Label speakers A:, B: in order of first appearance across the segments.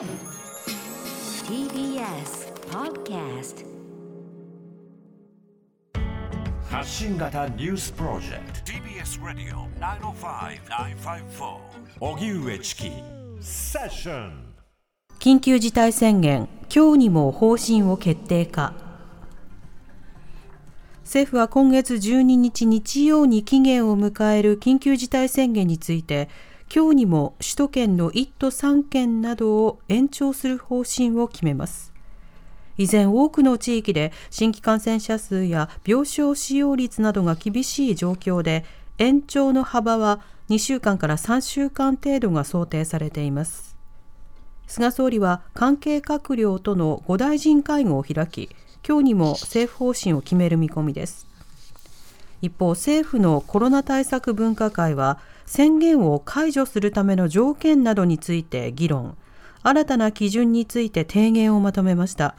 A: TBS Podcast
B: 発信型ニュースプロジェクト。TBS ラディオ905-954おぎゅうえちきセッション
C: 緊急事態宣言、今日にも方針を決定か。政府は今月12日日曜に期限を迎える緊急事態宣言について、今日にも首都圏の1都3県などを延長する方針を決めます。依然多くの地域で新規感染者数や病床使用率などが厳しい状況で延長の幅は2週間から3週間程度が想定されています菅総理は関係閣僚との5大臣会合を開き今日にも政府方針を決める見込みです一方政府のコロナ対策分科会は宣言を解除するための条件などについて議論。新たな基準について提言をまとめました。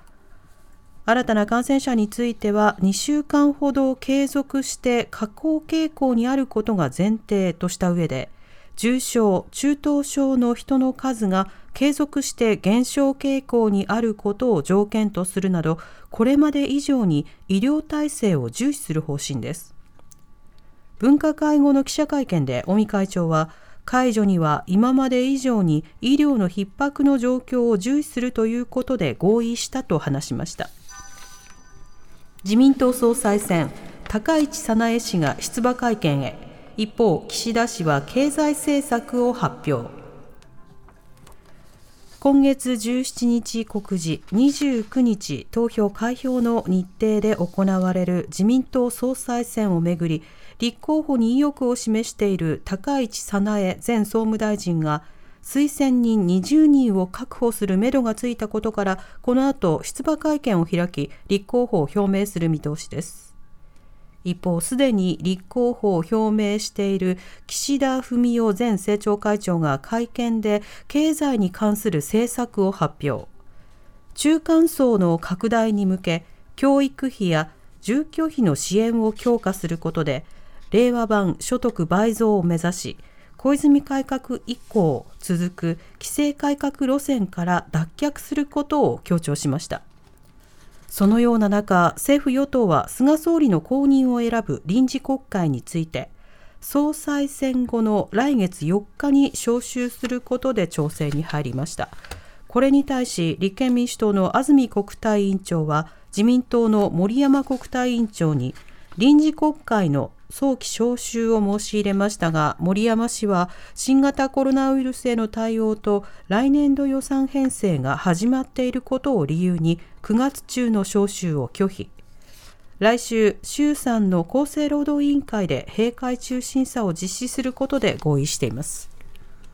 C: 新たな感染者については2週間ほど継続して下降傾向にあることが前提とした上で重症・中等症の人の数が継続して減少傾向にあることを条件とするなどこれまで以上に医療体制を重視する方針です。分科会後の記者会見で尾身会長は解除には今まで以上に医療の逼迫の状況を重視するということで合意したと話しました。自民党総裁選高市早苗氏が出馬会見へ。一方岸田氏は経済政策を発表。今月17日告示29日投票開票の日程で行われる自民党総裁選をめぐり立候補に意欲を示している高市早苗前総務大臣が推薦人20人を確保するめどがついたことからこの後出馬会見を開き立候補を表明する見通しです。一方すでに立候補を表明している岸田文雄前政調会長が会見で経済に関する政策を発表。中間層の拡大に向け教育費や住居費の支援を強化することで令和版所得倍増を目指し小泉改革以降続く規制改革路線から脱却することを強調しました。そのような中政府与党は菅総理の後任を選ぶ臨時国会について総裁選後の来月4日に召集することで調整に入りました。これに対し立憲民主党の安住国対委員長は自民党の森山国対委員長に臨時国会の早期招集を申し入れましたが森山氏は新型コロナウイルスへの対応と来年度予算編成が始まっていることを理由に9月中の招集を拒否。来週衆参の厚生労働委員会で閉会中審査を実施することで合意しています。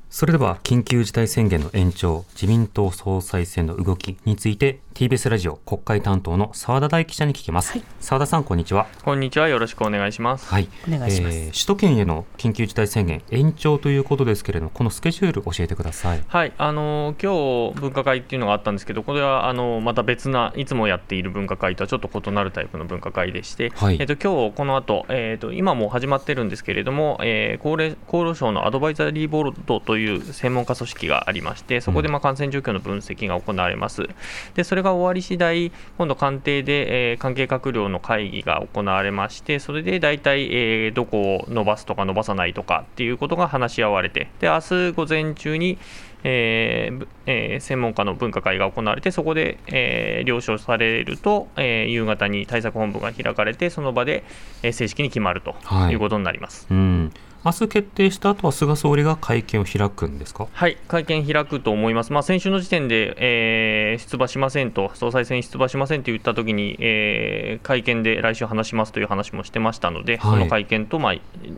D: それでは緊急事態宣言の延長自民党総裁選の動きについて TBS ラジオ国会担当の澤田大記者に聞きます。澤、はい、田さんこんにちは。
E: こんにちは。よろしくお願いします。
D: はい。
C: お願いします、えー、
D: 首都圏への緊急事態宣言延長ということですけれども、このスケジュール教えてください。
E: はい。あの今日分科会っていうのがあったんですけど、これはあのまた別ないつもやっている分科会とはちょっと異なるタイプの分科会でして、はい、えっ、と今日この後えっ、と今も始まってるんですけれども、えー、高齢厚労省のアドバイザリーボードという専門家組織がありまして、そこでまあ感染状況の分析が行われます。でそれが終わり次第今度官邸で、えー、関係閣僚の会議が行われまして、それで大体、えー、どこを伸ばすとか伸ばさないとかっていうことが話し合われて、で明日午前中に、えーえー、専門家の分科会が行われて、そこで、えー、了承されると、えー、夕方に対策本部が開かれて、その場で、えー、正式に決まるということになります。
D: はい、うん明日決定した後は菅総理が会見を開くんですか？
E: はい、会見開くと思います、まあ、先週の時点で、えー、出馬しませんと、総裁選出馬しませんと言ったときに、えー、会見で来週話しますという話もしてましたので、はい、その会見と、まあ、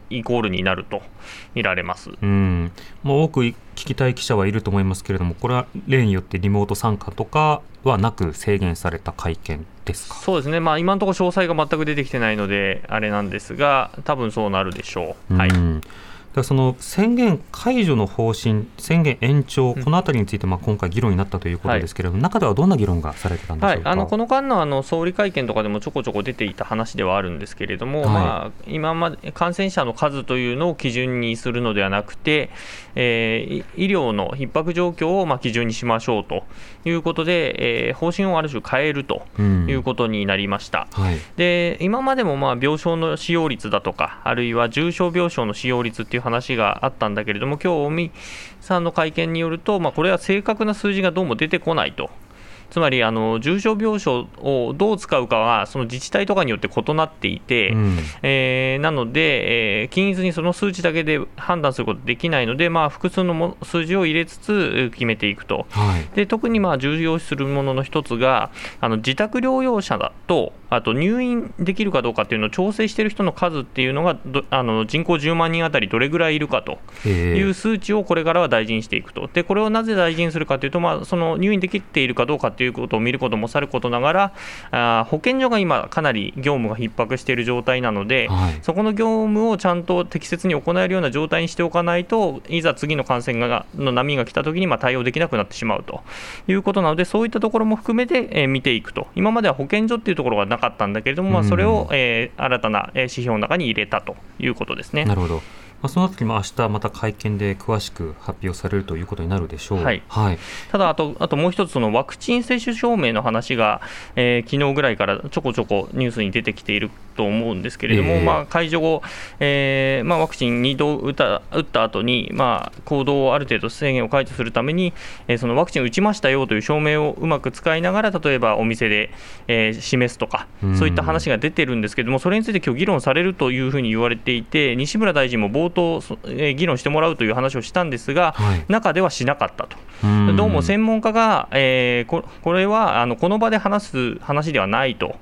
E: イコールになると見られます。
D: うん。もう多く聞きたい記者はいると思いますけれども、これは例によってリモート参加とかはなく制限された会見ですか？
E: そうですね、まあ、今のところ詳細が全く出てきてないので、あれなんですが、多分そうなるでしょう。はい
D: ではその宣言解除の方針、宣言延長、このあたりについてまあ今回、議論になったということですけれども、はい、中ではどんな議論がされてたんでしょうか、
E: はい、あのこの間のあの総理会見とかでもちょこちょこ出ていた話ではあるんですけれども、はい、まあ、今まで感染者の数というのを基準にするのではなくて、えー、医療の逼迫状況をまあ基準にしましょうということで、えー、方針をある種変えるということになりました。うんはい、で今までもまあ病床の使用率だとか、あるいは重症病床の使用率っていう話があったんだけれども、今日尾身さんの会見によると、まあ、これは正確な数字がどうも出てこないと。つまりあの重症病床をどう使うかはその自治体とかによって異なっていて、うん、えー、なので、えー、均一にその数値だけで判断することできないので、まあ、複数の数字を入れつつ決めていくと、はい、で特にまあ重要視するものの一つがあの自宅療養者だとあと入院できるかどうかっていうのを調整している人の数っていうのがあの人口10万人あたりどれぐらいいるかという数値をこれからは大事にしていくと、でこれをなぜ大事にするかというと、まあ、その入院できているかどうかということを見ることもさることながら、あ保健所が今、かなり業務が逼迫している状態なので、はい、そこの業務をちゃんと適切に行えるような状態にしておかないと、いざ次の感染がの波が来たときにまあ対応できなくなってしまうということなので、そういったところも含めて、え見ていくと、今までは保健所っていうところがなかったんだけれども、まあ、それを、えー、新たな指標の中に入れたということですね。
D: なるほどまあ、その時も明日また会見で詳しく発表されるということになるでしょう、
E: はい。はい、ただあと、あともう一つ、そのワクチン接種証明の話が、えー、昨日ぐらいからちょこちょこニュースに出てきていると思うんですけれども、えー、まあ、解除後、えーまあ、ワクチン2度打った打った後に、まあ、行動をある程度制限を解除するために、えー、そのワクチン打ちましたよという証明をうまく使いながら、例えばお店で、えー、示すとか、そういった話が出てるんですけれども、それについて今日議論されるというふうに言われていて、西村大臣も冒頭、えー議論してもらうという話をしたんですが、はい、中ではしなかったと、どうも専門家が、えー、ここれはあのこの場で話す話ではないと。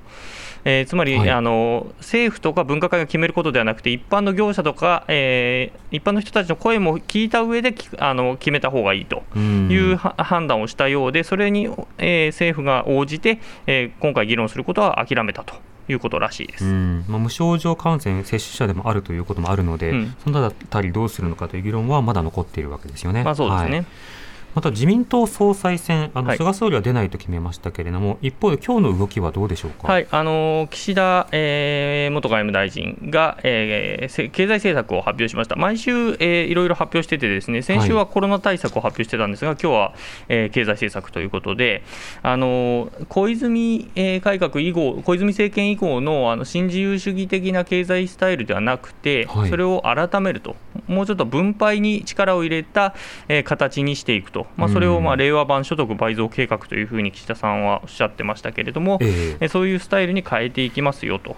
E: えー、つまり、はい、あの政府とか分科会が決めることではなくて、一般の業者とか、えー、一般の人たちの声も聞いた上であの決めた方がいいという判断をしたようで、それに、えー、政府が応じて、えー、今回議論することは諦めたと。いうことらしいです、
D: まあ、無症状感染、接種者でもあるということもあるので、うん、そのあたりどうするのかという議論はまだ残っているわけですよね。
E: まあ、そうですね、はい
D: また自民党総裁選、あの、菅総理は出ないと決めましたけれども、一方で今日の動きはどうでしょうか、
E: はい、あの岸田、えー、元外務大臣が、えー、経済政策を発表しました、毎週、えー、いろいろ発表してて、ですね先週はコロナ対策を発表してたんですが、はい、今日は、えー、経済政策ということで、あの小泉、えー、改革以後、小泉政権以降のあの新自由主義的な経済スタイルではなくて、はい、それを改めると、もうちょっと分配に力を入れた、えー、形にしていくと。まあ、それをまあ令和版所得倍増計画というふうに岸田さんはおっしゃってましたけれども、えー、そういうスタイルに変えていきますよと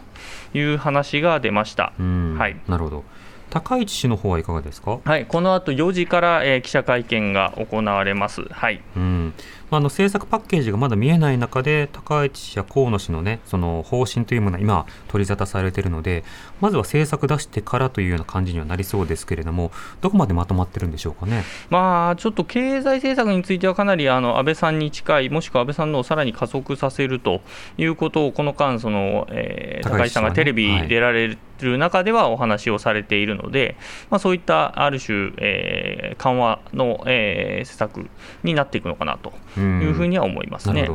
E: いう話が出ました。
D: はい、なるほど高市氏の方はいかがですか？
E: はい、この後4時から、えー、記者会見が行われます。はい。
D: うん。まあ、あの政策パッケージがまだ見えない中で、高市氏や河野氏のね、その方針というものは今、取り沙汰されているので、まずは政策出してからというような感じにはなりそうですけれども、どこまでまとまってるんでしょうかね？
E: まあ、ちょっと経済政策については、かなりあの安倍さんに近い、もしくは安倍さんのをさらに加速させるということを、この間、そのえー、高市さんがテレビ出られる、る中ではお話をされているので、まあ、そういったある種、えー、緩和の、えー、施策になっていくのかなというふうには思いますね。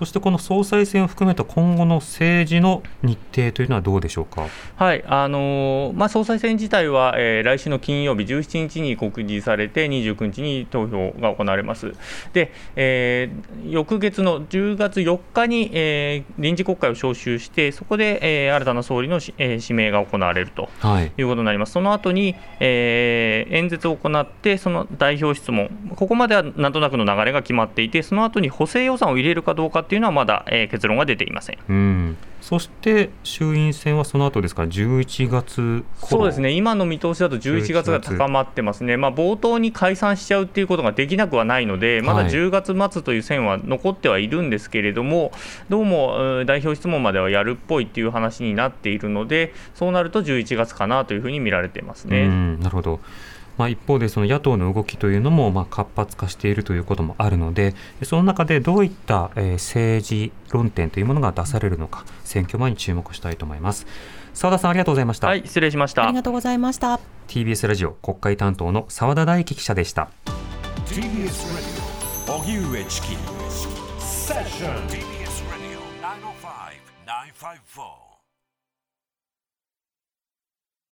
D: そしてこの総裁選を含めた今後の政治の日程というのはどうでしょうか、
E: はいあのー、まあ、総裁選自体は、えー、来週の金曜日17日に告示されて、29日に投票が行われます。で、えー、翌月の10月4日に、えー、臨時国会を召集して、そこで、えー、新たな総理のし、えー、指名が行われるということになります。はい、その後に、えー、演説を行って、その代表質問、ここまではなんとなくの流れが決まっていて、その後に補正予算を入れるかどうかっていうのはまだ、えー、結論が出ていません。
D: うん。そして衆院選はその後ですか、11月
E: そうですね、今の見通しだと11月が高まってますね、まあ、冒頭に解散しちゃうっていうことができなくはないので、まだ10月末という線は残ってはいるんですけれども、はい、どうも代表質問まではやるっぽいっていう話になっているので、そうなると11月かなというふうに見られていますね。
D: なるほどまあ、一方でその野党の動きというのもまあ活発化しているということもあるのでその中でどういった政治論点というものが出されるのか選挙前に注目したいと思います。澤田さんありがとうございました。
E: はい失礼しました。
C: ありがとうございました。
D: TBS ラジオ国会担当の澤田大樹記者でした。
B: TBS ラジオ荻上チキセッション TBS ラジオ905-954